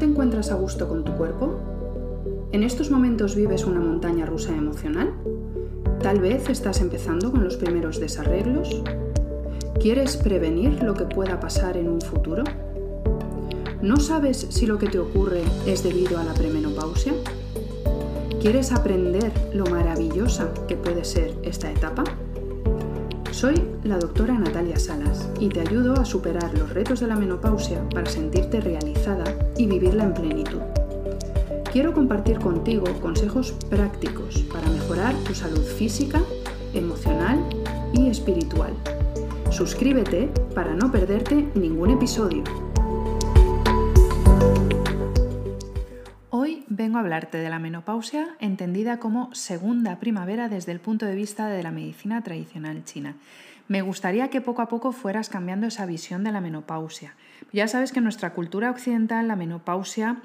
te encuentras a gusto con tu cuerpo? ¿En estos momentos vives una montaña rusa emocional? Tal vez estás empezando con los primeros desarreglos. ¿Quieres prevenir lo que pueda pasar en un futuro? ¿No sabes si lo que te ocurre es debido a la premenopausia? ¿Quieres aprender lo maravillosa que puede ser esta etapa? Soy la doctora Natalia Salas y te ayudo a superar los retos de la menopausia para sentirte realizada y vivirla en plenitud. Quiero compartir contigo consejos prácticos para mejorar tu salud física, emocional y espiritual. Suscríbete para no perderte ningún episodio. Vengo a hablarte de la menopausia entendida como segunda primavera desde el punto de vista de la medicina tradicional china. Me gustaría que poco a poco fueras cambiando esa visión de la menopausia. Ya sabes que en nuestra cultura occidental la menopausia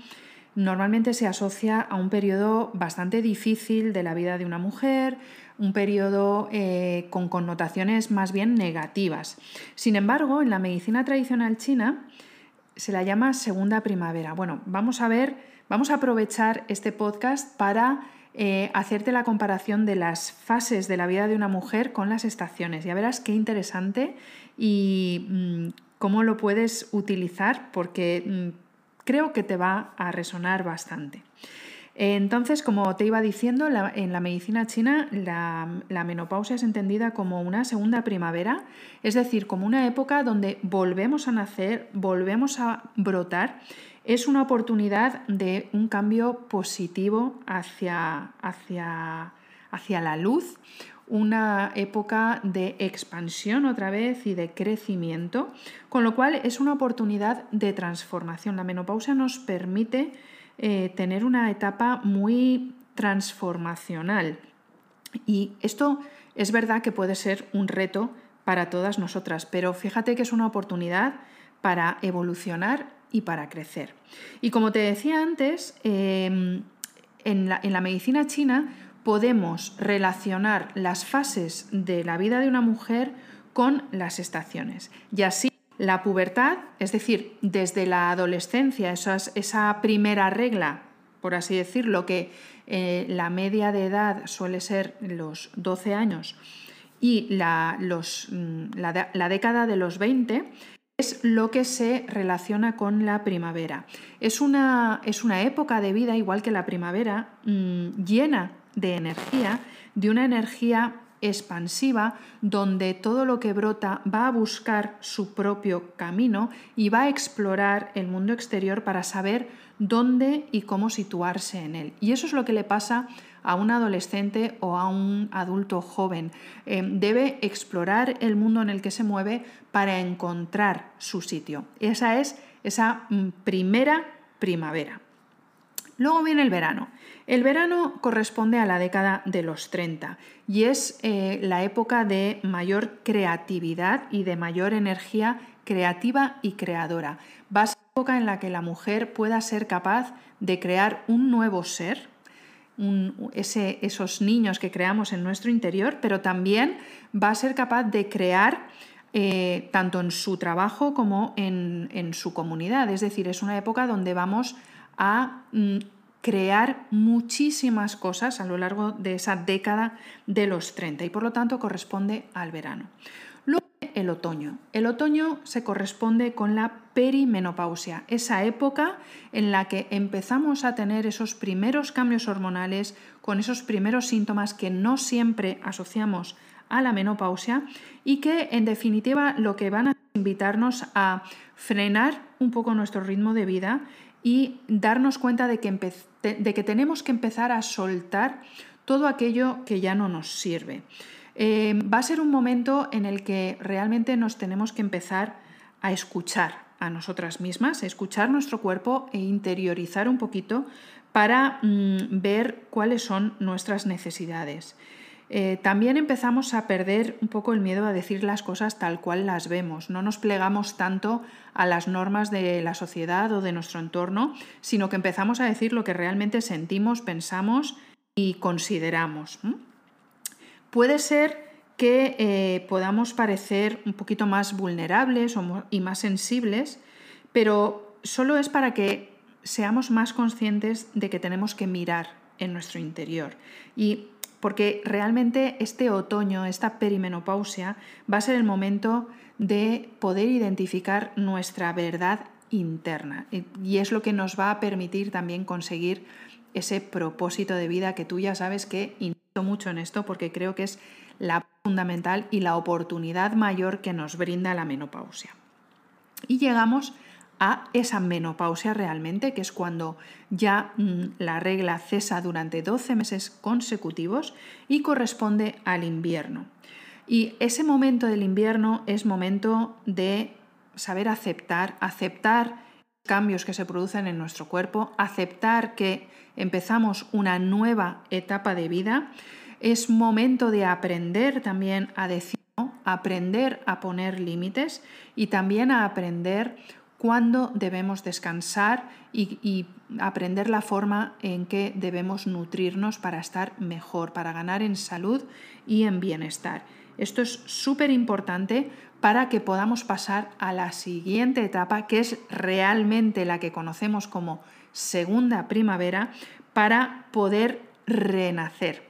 normalmente se asocia a un periodo bastante difícil de la vida de una mujer, un periodo eh, con connotaciones más bien negativas. Sin embargo, en la medicina tradicional china se la llama segunda primavera. Bueno, vamos a ver Vamos a aprovechar este podcast para eh, hacerte la comparación de las fases de la vida de una mujer con las estaciones. Ya verás qué interesante y mm, cómo lo puedes utilizar porque mm, creo que te va a resonar bastante. Entonces, como te iba diciendo, en la medicina china la, la, menopausia es entendida como una segunda primavera, es decir, como una época donde volvemos a nacer, volvemos a brotar es una oportunidad de un cambio positivo hacia, hacia, hacia la luz, una época de expansión otra vez y de crecimiento, con lo cual es una oportunidad de transformación. La menopausia nos permite eh, tener una etapa muy transformacional y esto es verdad que puede ser un reto para todas nosotras, pero fíjate que es una oportunidad para evolucionar y para crecer. Y como te decía antes, em, en, la, en la medicina china podemos relacionar las fases de la vida de una mujer con las estaciones. Y así la pubertad, es decir, desde la adolescencia, esa primera regla, por así decirlo, que eh, la media de edad suele ser los 12 años y la, los, mm, la, la década de los 20, es lo que se relaciona con la primavera. Es una, es una época de vida, igual que la primavera, mm, llena de energía, de una energía expansiva donde todo lo que brota va a buscar su propio camino y va a explorar el mundo exterior para saber dónde y cómo situarse en él. Y eso es lo que le pasa a un adolescente o a un adulto joven. Eh, debe explorar el mundo en el que se mueve para encontrar su sitio. Esa es esa mm, primera primavera. Luego viene el verano. El verano corresponde a la década de los 30 y es eh, la época de mayor creatividad y de mayor energía creativa y creadora. Va a ser la época en la que la mujer pueda ser capaz de crear un nuevo ser, esos niños que creamos en nuestro interior, pero también va a ser capaz de crear eh, tanto en su trabajo como en, en, su comunidad. Es decir, es una época donde vamos a mm, crear muchísimas cosas a lo largo de esa década de los 30 y por lo tanto corresponde al verano el otoño. El otoño se corresponde con la perimenopausia, esa época en la que empezamos a tener esos primeros cambios hormonales, con esos primeros síntomas que no siempre asociamos a la menopausia y que en definitiva lo que van a invitarnos a frenar un poco nuestro ritmo de vida y darnos cuenta de que, de que tenemos que empezar a soltar todo aquello que ya no nos sirve. Eh, va a ser un momento en el que realmente nos tenemos que empezar a escuchar a nosotras mismas, a escuchar nuestro cuerpo e interiorizar un poquito para mm, ver cuáles son nuestras necesidades. Eh, también empezamos a perder un poco el miedo a decir las cosas tal cual las vemos. No nos plegamos tanto a las normas de la sociedad o de nuestro entorno, sino que empezamos a decir lo que realmente sentimos, pensamos y consideramos. Puede ser que eh, podamos parecer un poquito más vulnerables y más sensibles, pero solo es para que seamos más conscientes de que tenemos que mirar en nuestro interior. Y porque realmente este otoño, esta perimenopausia, va a ser el momento de poder identificar nuestra verdad interna. Y es lo que nos va a permitir también conseguir ese propósito de vida que tú ya sabes que mucho en esto porque creo que es la fundamental y la oportunidad mayor que nos brinda la menopausia. Y llegamos a esa menopausia realmente, que es cuando ya mm, la regla cesa durante 12 meses consecutivos y corresponde al invierno. Y ese momento del invierno es momento de saber aceptar, aceptar cambios que se producen en nuestro cuerpo, aceptar que empezamos una nueva etapa de vida. Es momento de aprender también a decir, aprender a poner límites y también a aprender cuándo debemos descansar y, aprender la forma en que debemos nutrirnos para estar mejor, para ganar en salud y en bienestar. Esto es súper importante para que podamos pasar a la siguiente etapa, que es realmente la que conocemos como segunda primavera, para poder renacer.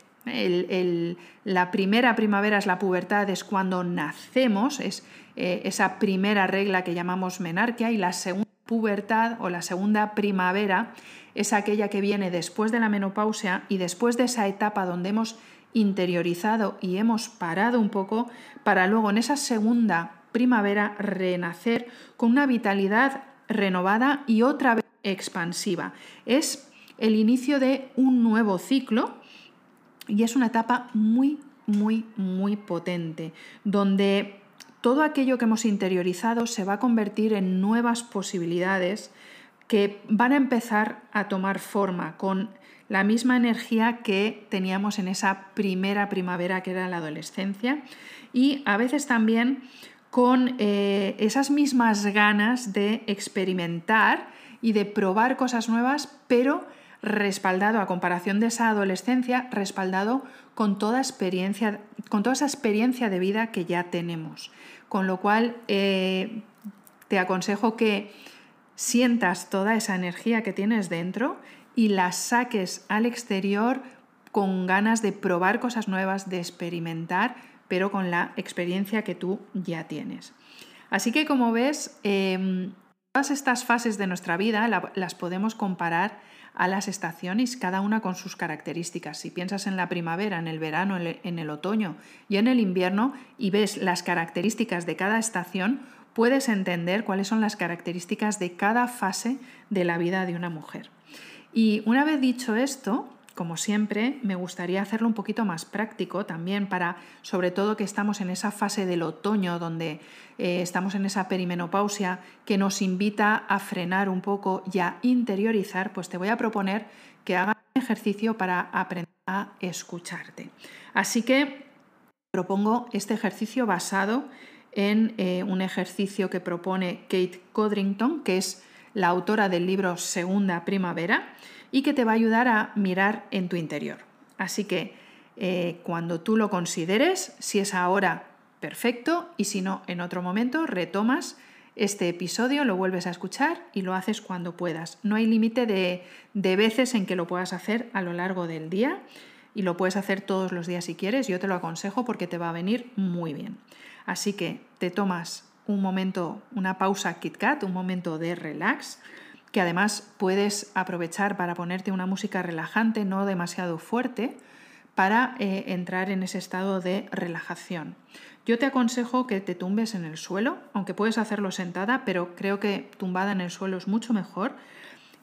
la primera primavera es la pubertad, es cuando nacemos, es eh, esa primera regla que llamamos menarquia, y la segunda pubertad o la segunda primavera es aquella que viene después de la menopausia y después de esa etapa donde hemos interiorizado y hemos parado un poco para luego en esa segunda primavera renacer con una vitalidad renovada y otra vez expansiva. Es el inicio de un nuevo ciclo y es una etapa muy, muy, muy potente, donde todo aquello que hemos interiorizado se va a convertir en nuevas posibilidades que van a empezar a tomar forma con la misma energía que teníamos en esa primera primavera que era la adolescencia y a veces también con eh, esas mismas ganas de experimentar y de probar cosas nuevas, pero respaldado a comparación de esa adolescencia, respaldado con toda experiencia, con toda esa experiencia de vida que ya tenemos. Con lo cual eh, te aconsejo que sientas toda esa energía que tienes dentro y la saques al exterior con ganas de probar cosas nuevas, de experimentar, pero con la experiencia que tú ya tienes. Así que como ves, em, todas estas fases de nuestra vida las podemos comparar a las estaciones, cada una con sus características. Si piensas en la primavera, en el verano, en el otoño y en el invierno y ves las características de cada estación, puedes entender cuáles son las características de cada fase de la vida de una mujer. Y una vez dicho esto, como siempre, me gustaría hacerlo un poquito más práctico también para, sobre todo que estamos en esa fase del otoño donde eh, estamos en esa perimenopausia que nos invita a frenar un poco y a interiorizar, pues te voy a proponer que hagas un ejercicio para aprender a escucharte. Así que propongo este ejercicio basado en eh, un ejercicio que propone Kate Codrington, que es la autora del libro Segunda Primavera, y que te va a ayudar a mirar en tu interior. Así que eh, cuando tú lo consideres, si es ahora, perfecto, y si no, en otro momento, retomas este episodio, lo vuelves a escuchar y lo haces cuando puedas. No hay límite de, de veces en que lo puedas hacer a lo largo del día y lo puedes hacer todos los días si quieres. Yo te lo aconsejo porque te va a venir muy bien. Así que te tomas un momento, una pausa KitKat, un momento de relax, que además puedes aprovechar para ponerte una música relajante, no demasiado fuerte, para eh, entrar en ese estado de relajación. Yo te aconsejo que te tumbes en el suelo, aunque puedes hacerlo sentada, pero creo que tumbada en el suelo es mucho mejor.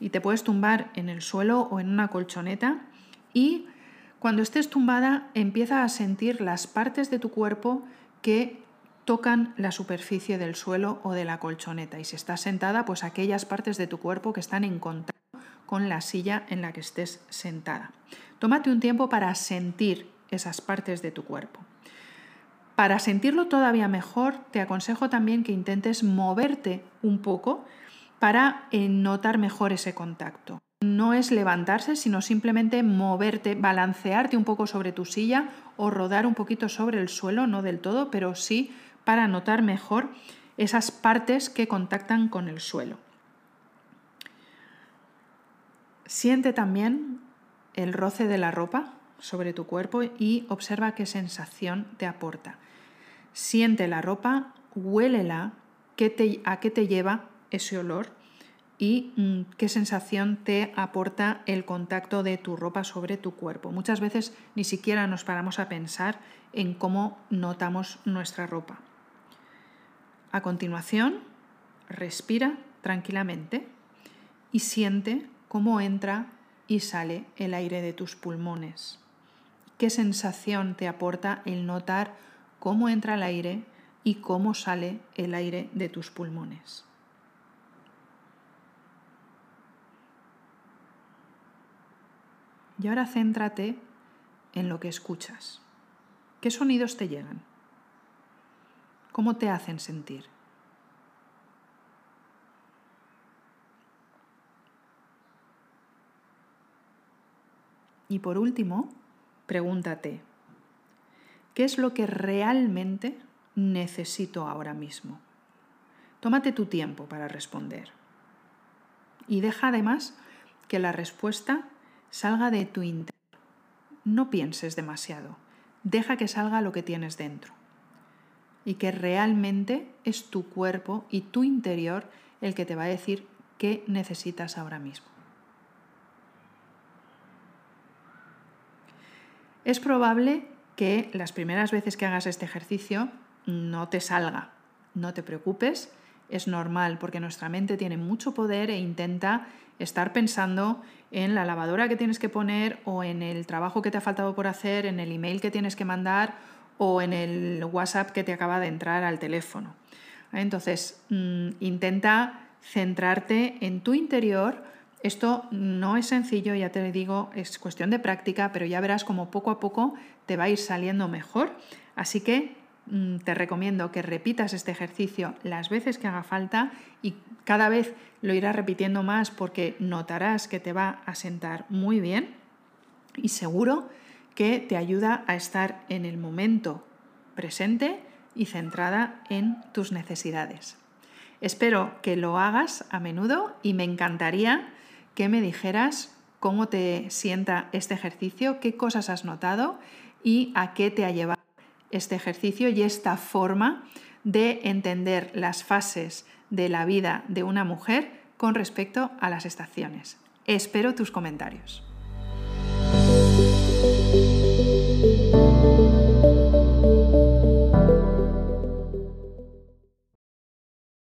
Y te puedes tumbar en el suelo o en una colchoneta y cuando estés tumbada empieza a sentir las partes de tu cuerpo que tocan la superficie del suelo o de la colchoneta y si estás sentada, pues aquellas partes de tu cuerpo que están en contacto con la silla en la que estés sentada. Tómate un tiempo para sentir esas partes de tu cuerpo. Para sentirlo todavía mejor, te aconsejo también que intentes moverte un poco para eh, notar mejor ese contacto. No es levantarse, sino simplemente moverte, balancearte un poco sobre tu silla o rodar un poquito sobre el suelo, no del todo, pero sí para notar mejor esas partes que contactan con el suelo. Siente también el roce de la ropa sobre tu cuerpo y observa qué sensación te aporta. Siente la ropa, huélela, a qué te lleva ese olor y mm, qué sensación te aporta el contacto de tu ropa sobre tu cuerpo. Muchas veces ni siquiera nos paramos a pensar en cómo notamos nuestra ropa. A continuación, respira tranquilamente y siente cómo entra y sale el aire de tus pulmones. ¿Qué sensación te aporta el notar cómo entra el aire y cómo sale el aire de tus pulmones? Y ahora céntrate en lo que escuchas. ¿Qué sonidos te llegan? ¿Cómo te hacen sentir? Y por último, pregúntate, ¿qué es lo que realmente necesito ahora mismo? Tómate tu tiempo para responder. Y deja además que la respuesta salga de tu interior. No pienses demasiado. Deja que salga lo que tienes dentro. Y que realmente es tu cuerpo y tu interior el que te va a decir qué necesitas ahora mismo. Es probable que las primeras veces que hagas este ejercicio no te salga. No te preocupes, es normal porque nuestra mente tiene mucho poder e intenta estar pensando en la lavadora que tienes que poner o en el trabajo que te ha faltado por hacer, en el email que tienes que mandar o en el WhatsApp que te acaba de entrar al teléfono. Entonces, mm, intenta centrarte en tu interior esto no es sencillo, ya te digo, es cuestión de práctica, pero ya verás como poco a poco te va a ir saliendo mejor. Así que te recomiendo que repitas este ejercicio las veces que haga falta y cada vez lo irás repitiendo más porque notarás que te va a sentar muy bien y seguro que te ayuda a estar en el momento presente y centrada en tus necesidades. Espero que lo hagas a menudo y me encantaría que me dijeras cómo te sienta este ejercicio, qué cosas has notado y a qué te ha llevado este ejercicio y esta forma de entender las fases de la vida de una mujer con respecto a las estaciones. Espero tus comentarios.